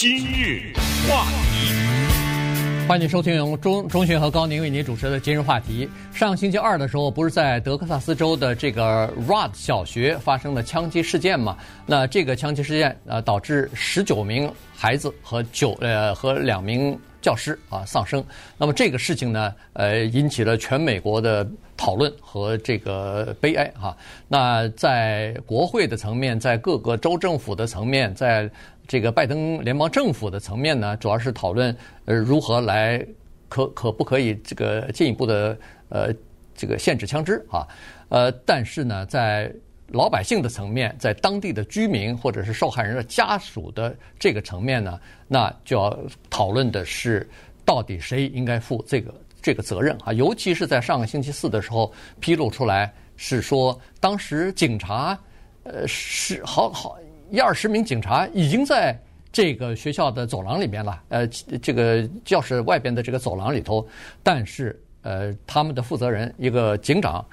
今日话题，欢迎收听由钟钟迅和高宁为您主持的今日话题。上星期二的时候，不是在德克萨斯州的这个 Rod 小学发生了枪击事件吗？那这个枪击事件呃，导致十九名孩子和九呃和两名教师啊丧生。那么这个事情呢，呃，引起了全美国的讨论和这个悲哀哈。那在国会的层面，在各个州政府的层面，在这个拜登联邦政府的层面呢，主要是讨论呃如何来可可不可以这个进一步的呃这个限制枪支啊，呃但是呢，在老百姓的层面，在当地的居民或者是受害人的家属的这个层面呢，那就要讨论的是到底谁应该负这个这个责任啊，尤其是在上个星期四的时候披露出来是说，当时警察呃是好好。一二十名警察已经在这个学校的走廊里面了，呃，这个教室外边的这个走廊里头，但是呃，他们的负责人一个警长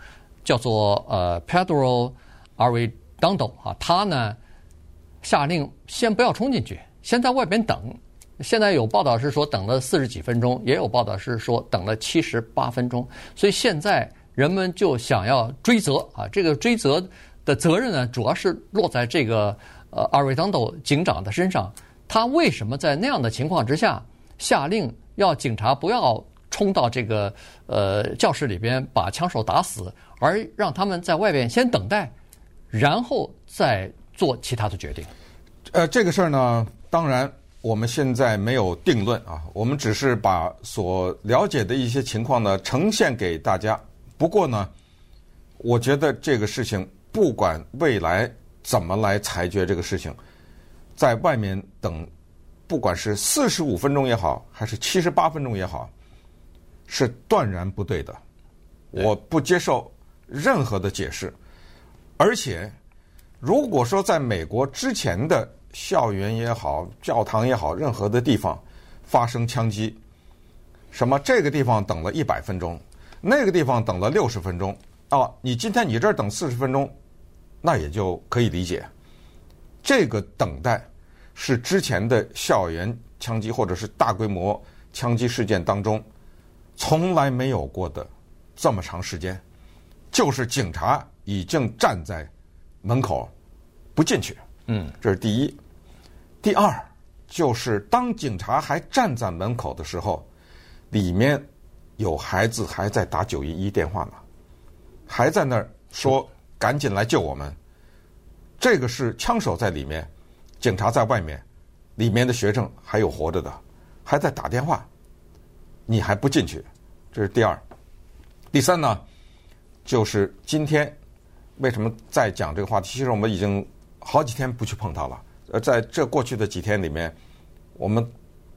叫做呃 Pedro Arredondo 啊，他呢下令先不要冲进去，先在外边等。现在有报道是说等了四十几分钟，也有报道是说等了七十八分钟，所以现在人们就想要追责啊，这个追责的责任呢，主要是落在这个。呃，阿瑞当斗警长的身上，他为什么在那样的情况之下下令要警察不要冲到这个呃教室里边把枪手打死，而让他们在外边先等待，然后再做其他的决定？呃，这个事儿呢，当然我们现在没有定论啊，我们只是把所了解的一些情况呢呈现给大家。不过呢，我觉得这个事情不管未来。怎么来裁决这个事情？在外面等，不管是四十五分钟也好，还是七十八分钟也好，是断然不对的。我不接受任何的解释。而且，如果说在美国之前的校园也好、教堂也好，任何的地方发生枪击，什么这个地方等了一百分钟，那个地方等了六十分钟，啊，你今天你这儿等四十分钟。那也就可以理解，这个等待是之前的校园枪击或者是大规模枪击事件当中从来没有过的这么长时间，就是警察已经站在门口不进去。嗯，这是第一。第二，就是当警察还站在门口的时候，里面有孩子还在打九一一电话呢，还在那儿说。赶紧来救我们！这个是枪手在里面，警察在外面，里面的学生还有活着的，还在打电话，你还不进去？这是第二。第三呢，就是今天为什么在讲这个话题？其实我们已经好几天不去碰它了。呃，在这过去的几天里面，我们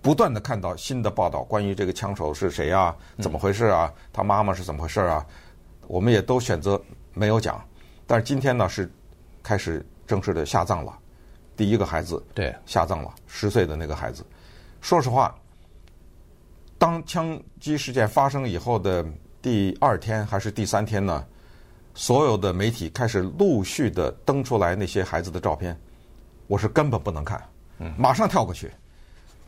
不断的看到新的报道，关于这个枪手是谁啊？怎么回事啊？他妈妈是怎么回事啊？我们也都选择没有讲。但是今天呢，是开始正式的下葬了，第一个孩子对下葬了，十岁的那个孩子。说实话，当枪击事件发生以后的第二天还是第三天呢，所有的媒体开始陆续的登出来那些孩子的照片，我是根本不能看，马上跳过去。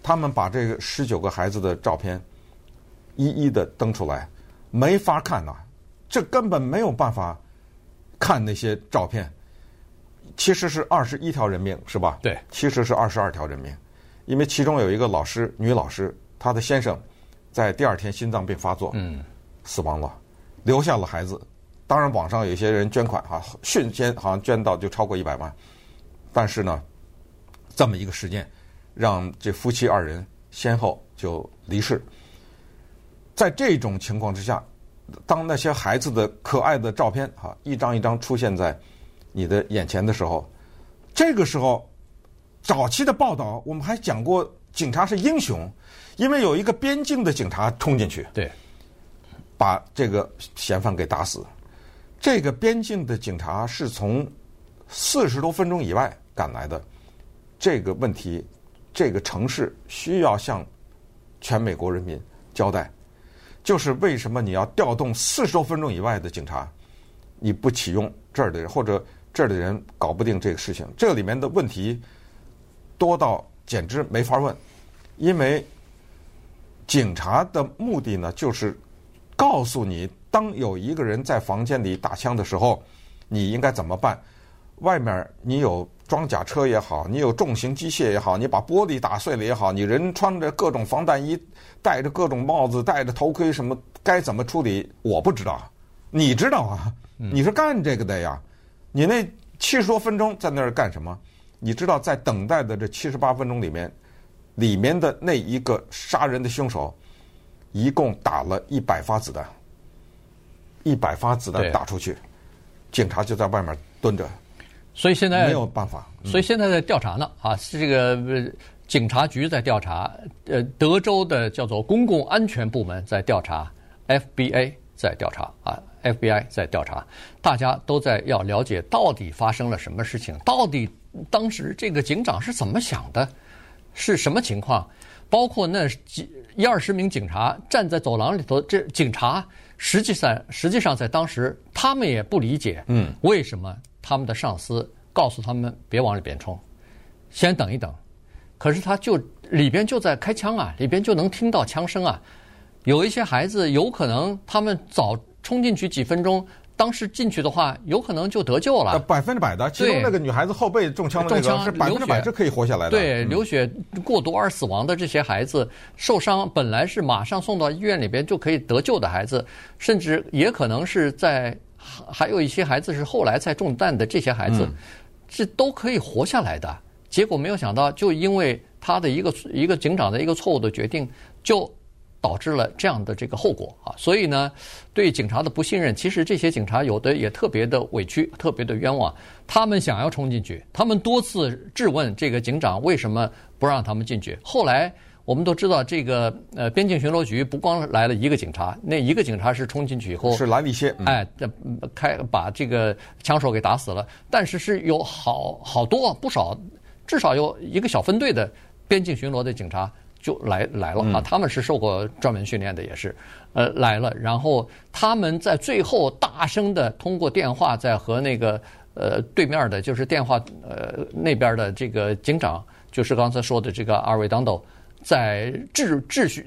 他们把这个十九个孩子的照片一一的登出来，没法看呐，这根本没有办法。看那些照片，其实是二十一条人命，是吧？对，其实是二十二条人命，因为其中有一个老师，女老师，她的先生在第二天心脏病发作，嗯，死亡了，留下了孩子。当然，网上有些人捐款哈，瞬间好像捐到就超过一百万。但是呢，这么一个事件，让这夫妻二人先后就离世。在这种情况之下。当那些孩子的可爱的照片哈，一张一张出现在你的眼前的时候，这个时候早期的报道我们还讲过，警察是英雄，因为有一个边境的警察冲进去，对，把这个嫌犯给打死。这个边境的警察是从四十多分钟以外赶来的，这个问题，这个城市需要向全美国人民交代。就是为什么你要调动四十多分钟以外的警察，你不启用这儿的人，或者这儿的人搞不定这个事情？这里面的问题多到简直没法问，因为警察的目的呢，就是告诉你，当有一个人在房间里打枪的时候，你应该怎么办。外面你有装甲车也好，你有重型机械也好，你把玻璃打碎了也好，你人穿着各种防弹衣，戴着各种帽子，戴着头盔，什么该怎么处理？我不知道，你知道啊？你是干这个的呀？你那七十多分钟在那儿干什么？你知道，在等待的这七十八分钟里面，里面的那一个杀人的凶手，一共打了一百发子弹，一百发子弹打出去，警察就在外面蹲着。所以现在没有办法，所以现在在调查呢啊，是这个警察局在调查，呃，德州的叫做公共安全部门在调查，F B A 在调查啊，FBI 在调查，大家都在要了解到底发生了什么事情，到底当时这个警长是怎么想的，是什么情况，包括那几一二十名警察站在走廊里头，这警察实际上实际上在当时他们也不理解，嗯，为什么。他们的上司告诉他们别往里边冲，先等一等。可是他就里边就在开枪啊，里边就能听到枪声啊。有一些孩子有可能他们早冲进去几分钟，当时进去的话，有可能就得救了。百分之百的，其中那个女孩子后背中枪的那个是百分之百是可以活下来的。对，流血过多而死亡的这些孩子，受伤本来是马上送到医院里边就可以得救的孩子，甚至也可能是在。还有一些孩子是后来才中弹的，这些孩子是都可以活下来的。结果没有想到，就因为他的一个一个警长的一个错误的决定，就导致了这样的这个后果啊。所以呢，对警察的不信任，其实这些警察有的也特别的委屈，特别的冤枉。他们想要冲进去，他们多次质问这个警长为什么不让他们进去。后来。我们都知道，这个呃，边境巡逻局不光来了一个警察，那一个警察是冲进去以后是拦了一些，哎，开把这个枪手给打死了。但是是有好好多不少，至少有一个小分队的边境巡逻的警察就来来了啊，他们是受过专门训练的，也是呃来了。然后他们在最后大声的通过电话在和那个呃对面的，就是电话呃那边的这个警长，就是刚才说的这个阿瑞当斗。在质质询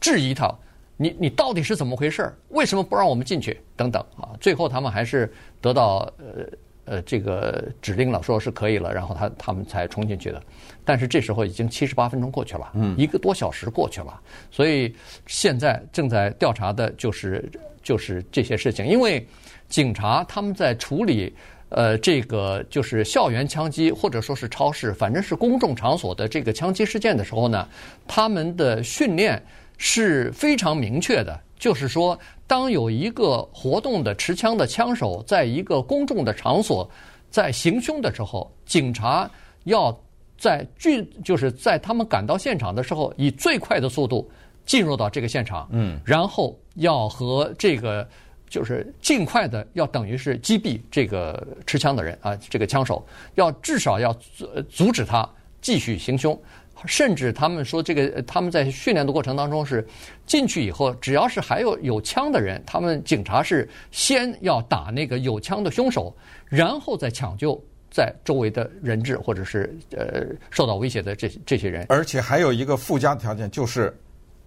质疑他，你你到底是怎么回事？为什么不让我们进去？等等啊！最后他们还是得到呃呃这个指令了，说是可以了，然后他他们才冲进去的。但是这时候已经七十八分钟过去了，嗯，一个多小时过去了，所以现在正在调查的就是就是这些事情，因为警察他们在处理。呃，这个就是校园枪击，或者说是超市，反正是公众场所的这个枪击事件的时候呢，他们的训练是非常明确的，就是说，当有一个活动的持枪的枪手在一个公众的场所在行凶的时候，警察要在距，就是在他们赶到现场的时候，以最快的速度进入到这个现场，嗯，然后要和这个。就是尽快的要等于是击毙这个持枪的人啊，这个枪手要至少要阻阻止他继续行凶，甚至他们说这个他们在训练的过程当中是进去以后，只要是还有有枪的人，他们警察是先要打那个有枪的凶手，然后再抢救在周围的人质或者是呃受到威胁的这这些人。而且还有一个附加条件，就是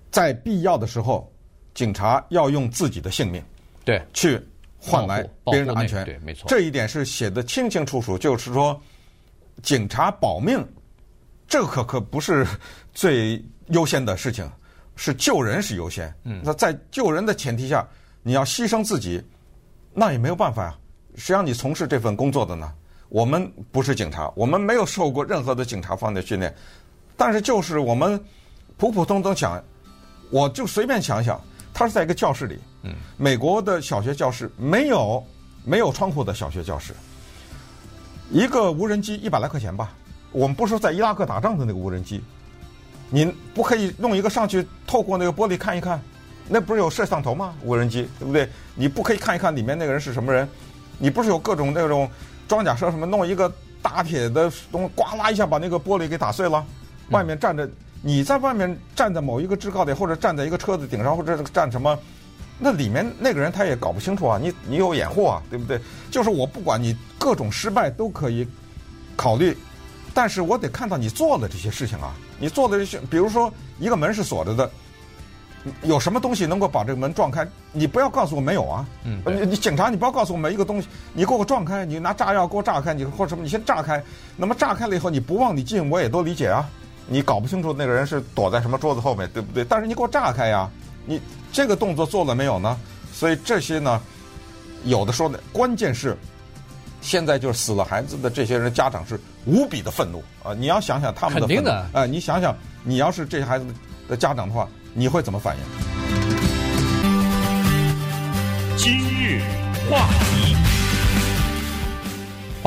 在必要的时候，警察要用自己的性命。对，去换来别人的安全，对，没错，这一点是写的清清楚楚。就是说，警察保命，这可可不是最优先的事情，是救人是优先。嗯，那在救人的前提下，你要牺牲自己，那也没有办法呀。谁让你从事这份工作的呢？我们不是警察，我们没有受过任何的警察方面的训练，但是就是我们普普通通想，我就随便想想。他是在一个教室里，嗯，美国的小学教室没有没有窗户的小学教室，一个无人机一百来块钱吧。我们不是说在伊拉克打仗的那个无人机，你不可以弄一个上去透过那个玻璃看一看，那不是有摄像头吗？无人机对不对？你不可以看一看里面那个人是什么人？你不是有各种那种装甲车什么？弄一个大铁的东西，呱啦一下把那个玻璃给打碎了，外面站着。你在外面站在某一个制高点，或者站在一个车子顶上，或者站什么，那里面那个人他也搞不清楚啊。你你有掩护啊，对不对？就是我不管你各种失败都可以考虑，但是我得看到你做的这些事情啊，你做的这些，比如说一个门是锁着的。有什么东西能够把这个门撞开？你不要告诉我没有啊！嗯，你你警察，你不要告诉我每一个东西，你给我撞开，你拿炸药给我炸开，你或者什么，你先炸开。那么炸开了以后，你不往里进，我也都理解啊。你搞不清楚那个人是躲在什么桌子后面，对不对？但是你给我炸开呀！你这个动作做了没有呢？所以这些呢，有的说的，关键是现在就是死了孩子的这些人家长是无比的愤怒啊！你要想想他们的愤怒，肯定的啊、呃！你想想，你要是这些孩子的家长的话。你会怎么反应？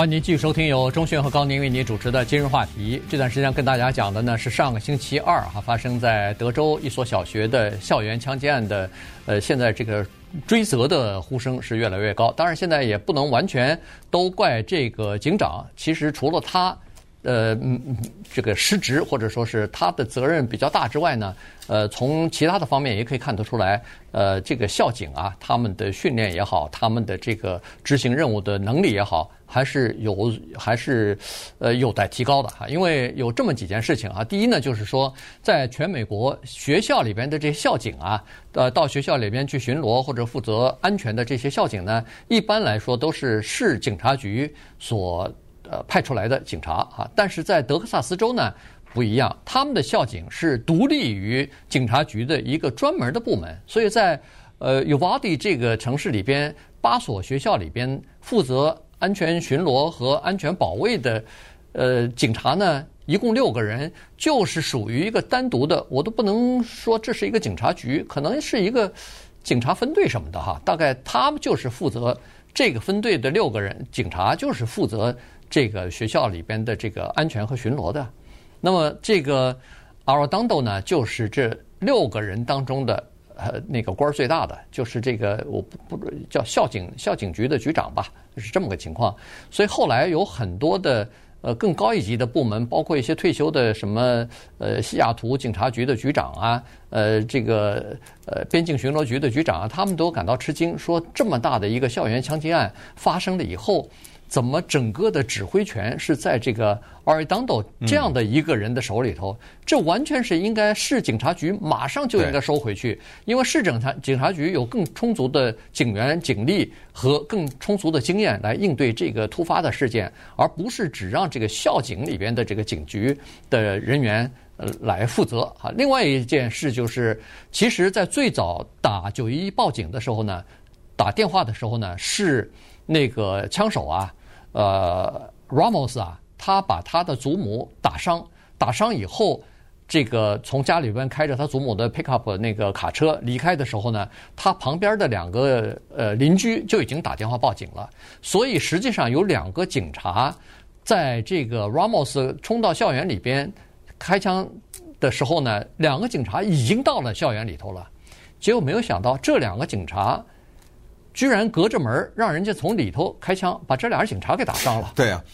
欢迎您继续收听由钟迅和高宁为您主持的《今日话题》。这段时间跟大家讲的呢是上个星期二哈发生在德州一所小学的校园枪击案的，呃，现在这个追责的呼声是越来越高。当然，现在也不能完全都怪这个警长，其实除了他。呃，嗯，这个失职或者说是他的责任比较大之外呢，呃，从其他的方面也可以看得出来，呃，这个校警啊，他们的训练也好，他们的这个执行任务的能力也好，还是有还是呃有待提高的哈。因为有这么几件事情啊，第一呢，就是说，在全美国学校里边的这些校警啊，呃，到学校里边去巡逻或者负责安全的这些校警呢，一般来说都是市警察局所。呃，派出来的警察啊，但是在德克萨斯州呢不一样，他们的校警是独立于警察局的一个专门的部门，所以在呃尤瓦迪这个城市里边，八所学校里边负责安全巡逻和安全保卫的呃警察呢，一共六个人，就是属于一个单独的，我都不能说这是一个警察局，可能是一个警察分队什么的哈，大概他们就是负责这个分队的六个人，警察就是负责。这个学校里边的这个安全和巡逻的，那么这个 Arradondo 呢，就是这六个人当中的呃那个官儿最大的，就是这个我不不叫校警校警局的局长吧，是这么个情况。所以后来有很多的呃更高一级的部门，包括一些退休的什么呃西雅图警察局的局长啊，呃这个呃边境巡逻局的局长啊，他们都感到吃惊，说这么大的一个校园枪击案发生了以后。怎么整个的指挥权是在这个 Arradondo 这样的一个人的手里头？这完全是应该市警察局马上就应该收回去，因为市警察警察局有更充足的警员警力和更充足的经验来应对这个突发的事件，而不是只让这个校警里边的这个警局的人员呃来负责啊。另外一件事就是，其实，在最早打九一一报警的时候呢，打电话的时候呢，是那个枪手啊。呃，Ramos 啊，他把他的祖母打伤，打伤以后，这个从家里边开着他祖母的 pickup 那个卡车离开的时候呢，他旁边的两个呃邻居就已经打电话报警了。所以实际上有两个警察在这个 Ramos 冲到校园里边开枪的时候呢，两个警察已经到了校园里头了。结果没有想到，这两个警察。居然隔着门让人家从里头开枪，把这俩警察给打伤了。对呀、啊，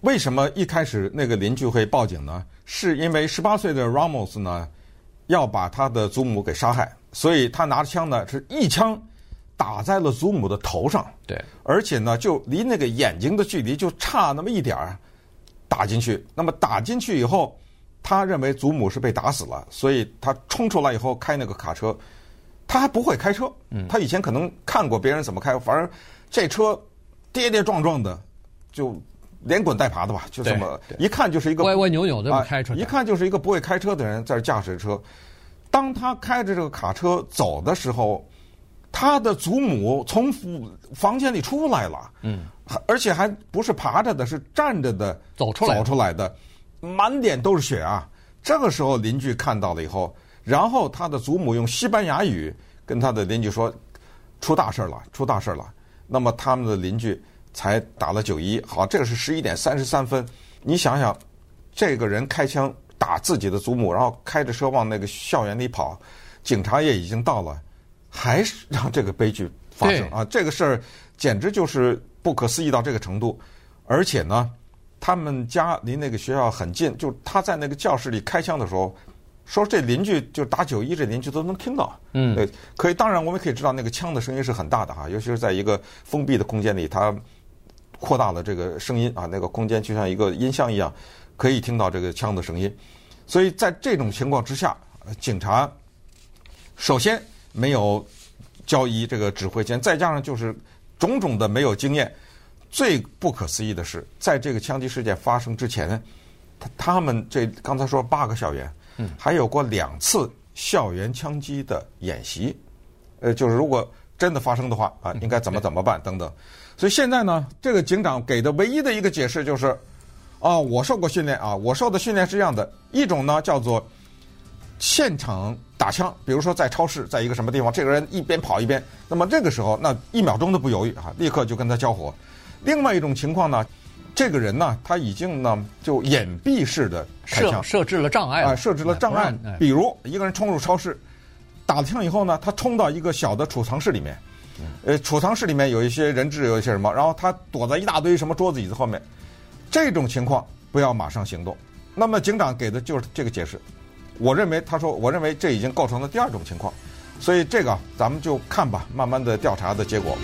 为什么一开始那个邻居会报警呢？是因为十八岁的 Ramos 呢要把他的祖母给杀害，所以他拿着枪呢是一枪打在了祖母的头上。对，而且呢就离那个眼睛的距离就差那么一点儿，打进去。那么打进去以后，他认为祖母是被打死了，所以他冲出来以后开那个卡车。他还不会开车，他以前可能看过别人怎么开，反正这车跌跌撞撞的，就连滚带爬的吧，就这么一看就是一个歪歪扭扭的开车，一看就是一个不会开车的人在驾驶车。当他开着这个卡车走的时候，他的祖母从房间里出来了，嗯，而且还不是爬着的，是站着的，走出来走出来的，满脸都是血啊！这个时候邻居看到了以后。然后他的祖母用西班牙语跟他的邻居说：“出大事了，出大事了。”那么他们的邻居才打了九一。好，这个是十一点三十三分。你想想，这个人开枪打自己的祖母，然后开着车往那个校园里跑，警察也已经到了，还是让这个悲剧发生啊！这个事儿简直就是不可思议到这个程度。而且呢，他们家离那个学校很近，就他在那个教室里开枪的时候。说这邻居就打九一，这邻居都能听到。嗯，对，可以。当然，我们可以知道那个枪的声音是很大的哈，尤其是在一个封闭的空间里，它扩大了这个声音啊，那个空间就像一个音箱一样。可以听到这个枪的声音。所以在这种情况之下，警察首先没有交易这个指挥权，再加上就是种种的没有经验。最不可思议的是，在这个枪击事件发生之前，他他们这刚才说八个校园，嗯，还有过两次校园枪击的演习，呃，就是如果真的发生的话啊，应该怎么怎么办等等。所以现在呢，这个警长给的唯一的一个解释就是。啊，我受过训练啊！我受的训练是这样的，一种呢叫做现场打枪，比如说在超市，在一个什么地方，这个人一边跑一边，那么这个时候，那一秒钟都不犹豫啊，立刻就跟他交火。另外一种情况呢，这个人呢，他已经呢就隐蔽式的开枪，设置了障碍啊，设置了障碍。比如一个人冲入超市，打了枪以后呢，他冲到一个小的储藏室里面，呃，储藏室里面有一些人质，有一些什么，然后他躲在一大堆什么桌子椅子后面。这种情况不要马上行动。那么警长给的就是这个解释。我认为他说，我认为这已经构成了第二种情况。所以这个咱们就看吧，慢慢的调查的结果。